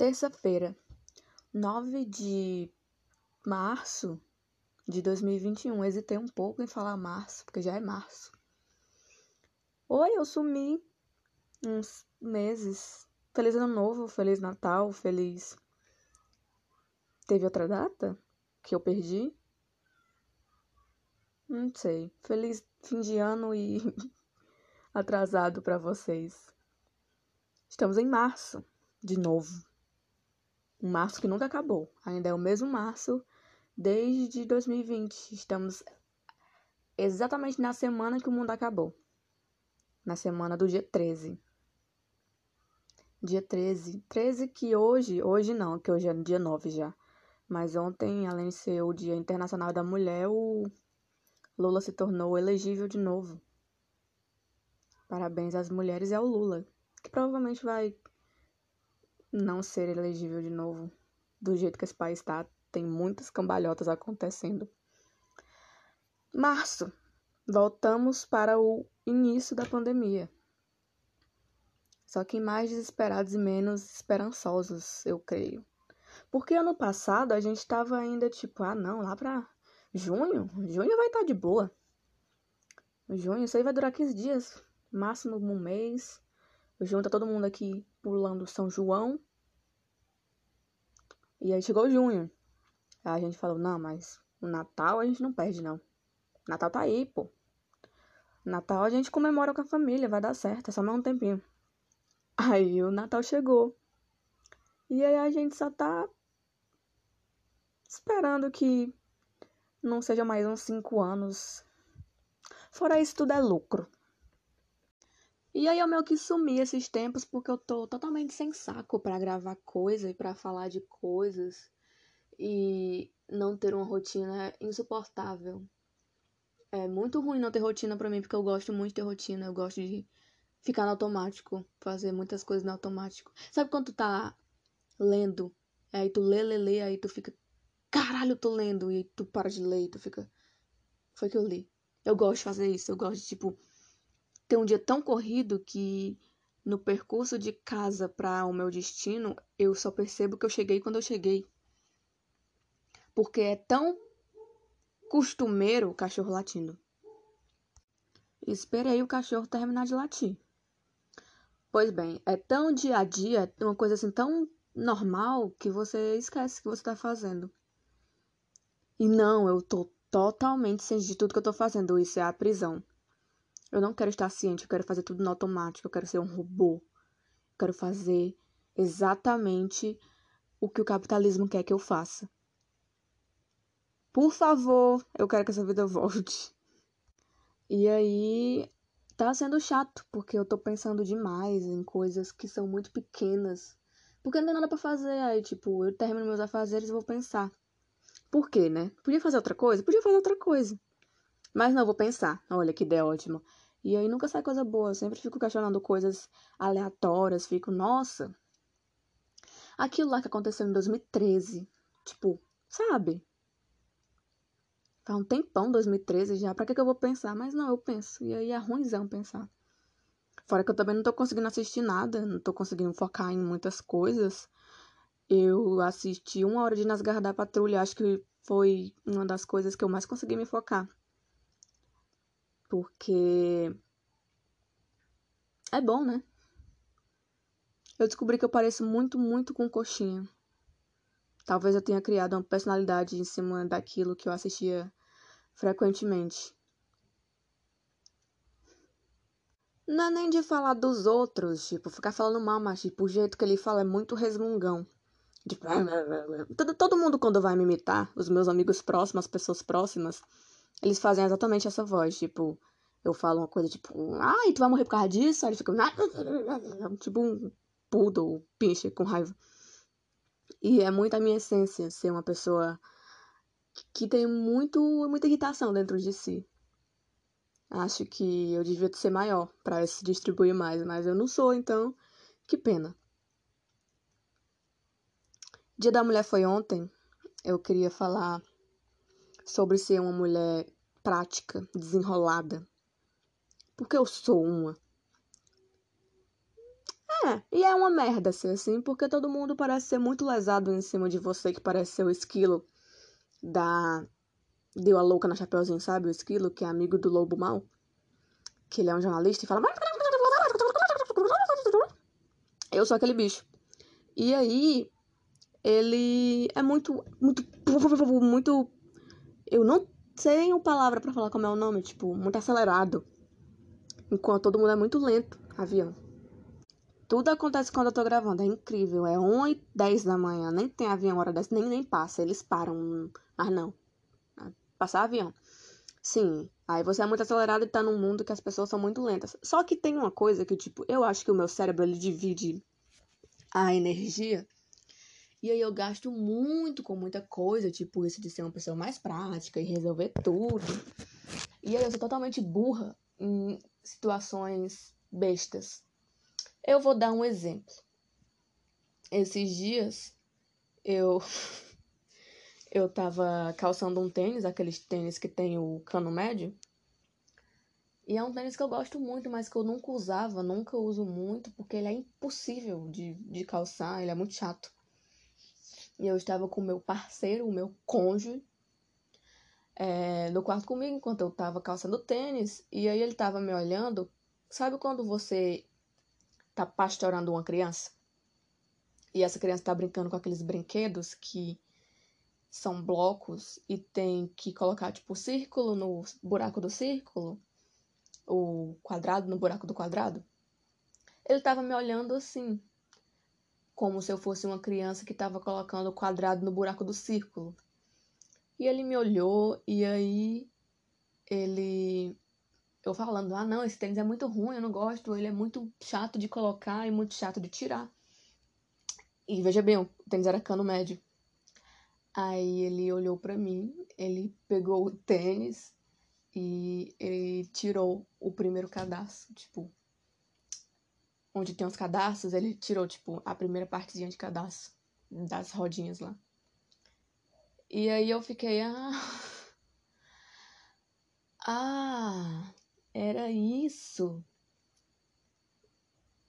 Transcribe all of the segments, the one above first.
Terça-feira, 9 de março de 2021. Hesitei um pouco em falar março, porque já é março. Oi, eu sumi uns meses. Feliz Ano Novo, Feliz Natal, Feliz. Teve outra data que eu perdi? Não sei. Feliz fim de ano e atrasado para vocês. Estamos em março, de novo. Um março que nunca acabou. Ainda é o mesmo março desde 2020. Estamos exatamente na semana que o mundo acabou. Na semana do dia 13. Dia 13. 13 que hoje, hoje não, que hoje é dia 9 já. Mas ontem, além de ser o Dia Internacional da Mulher, o Lula se tornou elegível de novo. Parabéns às mulheres e ao Lula, que provavelmente vai não ser elegível de novo. Do jeito que esse país está, tem muitas cambalhotas acontecendo. Março. Voltamos para o início da pandemia. Só que mais desesperados e menos esperançosos, eu creio. Porque ano passado a gente estava ainda tipo, ah não, lá pra junho, junho vai estar tá de boa. Junho, isso aí vai durar 15 dias, máximo um mês. Junho tá todo mundo aqui pulando São João. E aí chegou junho. Aí a gente falou, não, mas o Natal a gente não perde, não. Natal tá aí, pô. Natal a gente comemora com a família, vai dar certo, é só mais um tempinho. Aí o Natal chegou. E aí a gente só tá esperando que não seja mais uns cinco anos. Fora isso, tudo é lucro. E aí eu meio que sumi esses tempos porque eu tô totalmente sem saco para gravar coisa e para falar de coisas e não ter uma rotina insuportável. É muito ruim não ter rotina para mim porque eu gosto muito de ter rotina, eu gosto de ficar no automático, fazer muitas coisas no automático. Sabe quando tu tá lendo, aí tu lê, lê, lê, aí tu fica, caralho, eu tô lendo, e tu para de ler e tu fica, foi que eu li. Eu gosto de fazer isso, eu gosto de, tipo, ter um dia tão corrido que no percurso de casa para o meu destino, eu só percebo que eu cheguei quando eu cheguei. Porque é tão costumeiro o cachorro latindo. Esperei o cachorro terminar de latir. Pois bem, é tão dia a dia, uma coisa assim tão normal que você esquece que você tá fazendo. E não, eu tô totalmente ciente de tudo que eu tô fazendo. Isso é a prisão. Eu não quero estar ciente, eu quero fazer tudo no automático, eu quero ser um robô. Eu quero fazer exatamente o que o capitalismo quer que eu faça. Por favor, eu quero que essa vida volte. E aí tá sendo chato, porque eu tô pensando demais em coisas que são muito pequenas. Porque não tem nada para fazer. Aí, tipo, eu termino meus afazeres e vou pensar. Por quê, né? Podia fazer outra coisa? Podia fazer outra coisa. Mas não, vou pensar. Olha que ideia ótima. E aí nunca sai coisa boa. Eu sempre fico questionando coisas aleatórias. Fico, nossa. Aquilo lá que aconteceu em 2013. Tipo, sabe? Faz um tempão, 2013 já. Pra que, que eu vou pensar? Mas não, eu penso. E aí é ruimzão pensar. Fora que eu também não tô conseguindo assistir nada. Não tô conseguindo focar em muitas coisas. Eu assisti uma hora de Nas Garras da Patrulha. Acho que foi uma das coisas que eu mais consegui me focar porque é bom, né? Eu descobri que eu pareço muito, muito com coxinha. Talvez eu tenha criado uma personalidade em cima daquilo que eu assistia frequentemente. Não é nem de falar dos outros, tipo, ficar falando mal, mas tipo, o jeito que ele fala é muito resmungão. Tipo, todo, mundo quando vai me imitar, os meus amigos próximos, as pessoas próximas, eles fazem exatamente essa voz, tipo, eu falo uma coisa tipo, ai, tu vai morrer por causa disso? Aí ele fica, tipo um poodle, pinche, com raiva. E é muito a minha essência ser uma pessoa que tem muito, muita irritação dentro de si. Acho que eu devia ser maior para se distribuir mais, mas eu não sou, então que pena. Dia da Mulher foi ontem. Eu queria falar sobre ser uma mulher prática, desenrolada. Porque eu sou uma. É, e é uma merda ser assim, porque todo mundo parece ser muito lesado em cima de você, que parece ser o esquilo da. Deu a louca na Chapeuzinho, sabe? O esquilo, que é amigo do lobo mal. Que ele é um jornalista e fala. Eu sou aquele bicho. E aí, ele é muito. Muito. Muito. Eu não tenho palavra para falar como é o nome, tipo, muito acelerado. Enquanto todo mundo é muito lento, avião. Tudo acontece quando eu tô gravando, é incrível. É 1 e 10 da manhã, nem tem avião hora dessa, nem, nem passa, eles param. Ah, não. Passar avião. Sim, aí você é muito acelerado e tá num mundo que as pessoas são muito lentas. Só que tem uma coisa que, tipo, eu acho que o meu cérebro, ele divide a energia. E aí eu gasto muito com muita coisa, tipo isso de ser uma pessoa mais prática e resolver tudo. E aí eu sou totalmente burra em situações bestas. Eu vou dar um exemplo. Esses dias eu eu tava calçando um tênis, aqueles tênis que tem o cano médio. E é um tênis que eu gosto muito, mas que eu nunca usava, nunca uso muito, porque ele é impossível de, de calçar, ele é muito chato. E eu estava com o meu parceiro, o meu cônjuge, é, no quarto comigo enquanto eu estava calçando tênis. E aí ele estava me olhando. Sabe quando você tá pastorando uma criança? E essa criança tá brincando com aqueles brinquedos que são blocos e tem que colocar, tipo, o círculo no buraco do círculo, o quadrado no buraco do quadrado. Ele tava me olhando assim, como se eu fosse uma criança que estava colocando o quadrado no buraco do círculo. E ele me olhou e aí ele eu falando: "Ah, não, esse tênis é muito ruim, eu não gosto, ele é muito chato de colocar e muito chato de tirar". E veja bem, o tênis era cano médio. Aí ele olhou para mim, ele pegou o tênis e ele tirou o primeiro cadastro, tipo, onde tem os cadastros, ele tirou, tipo, a primeira partezinha de cadastro das rodinhas lá. E aí eu fiquei, ah. Ah, era isso.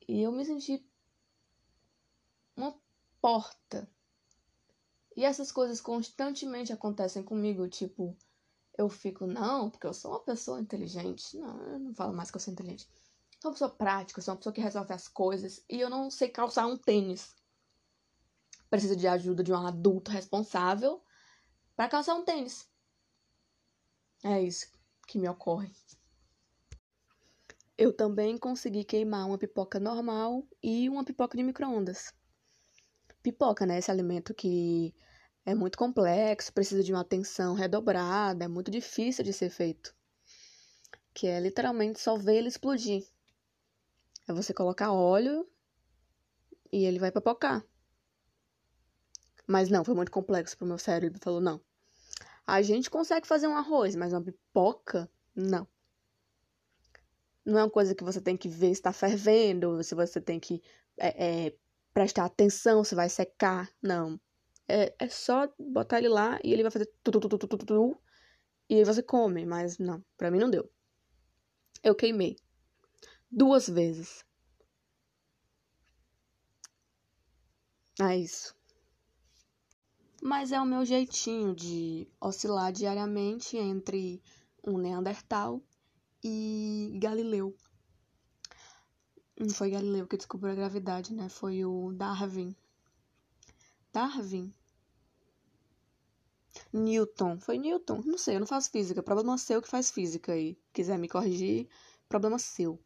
E eu me senti uma porta. E essas coisas constantemente acontecem comigo, tipo, eu fico, não, porque eu sou uma pessoa inteligente. Não, eu não falo mais que eu sou inteligente. Sou uma pessoa prática, sou uma pessoa que resolve as coisas e eu não sei calçar um tênis. Preciso de ajuda de um adulto responsável para calçar um tênis. É isso que me ocorre. Eu também consegui queimar uma pipoca normal e uma pipoca de micro-ondas. Pipoca, né? Esse alimento que é muito complexo, precisa de uma atenção redobrada, é muito difícil de ser feito. Que é literalmente só ver ele explodir. É você colocar óleo e ele vai papocar. Mas não, foi muito complexo pro meu cérebro. Ele falou, não. A gente consegue fazer um arroz, mas uma pipoca, não. Não é uma coisa que você tem que ver se está fervendo, se você tem que é, é, prestar atenção se vai secar. Não. É, é só botar ele lá e ele vai fazer tu, tu, tu, tu, tu, tu, tu, e aí você come, mas não, pra mim não deu. Eu queimei duas vezes. É isso. Mas é o meu jeitinho de oscilar diariamente entre um Neandertal e Galileu. Não foi Galileu que descobriu a gravidade, né? Foi o Darwin. Darwin? Newton. Foi Newton? Não sei, eu não faço física. Problema seu que faz física aí. Quiser me corrigir, problema seu.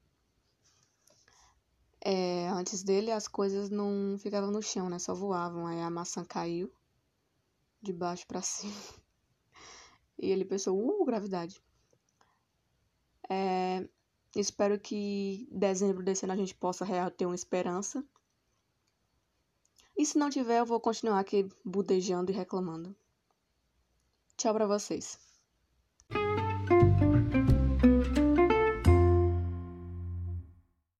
É, antes dele as coisas não ficavam no chão, né? Só voavam. Aí a maçã caiu de baixo para cima. E ele pensou, uh, gravidade. É, espero que dezembro desse ano a gente possa ter uma esperança. E se não tiver, eu vou continuar aqui budejando e reclamando. Tchau para vocês.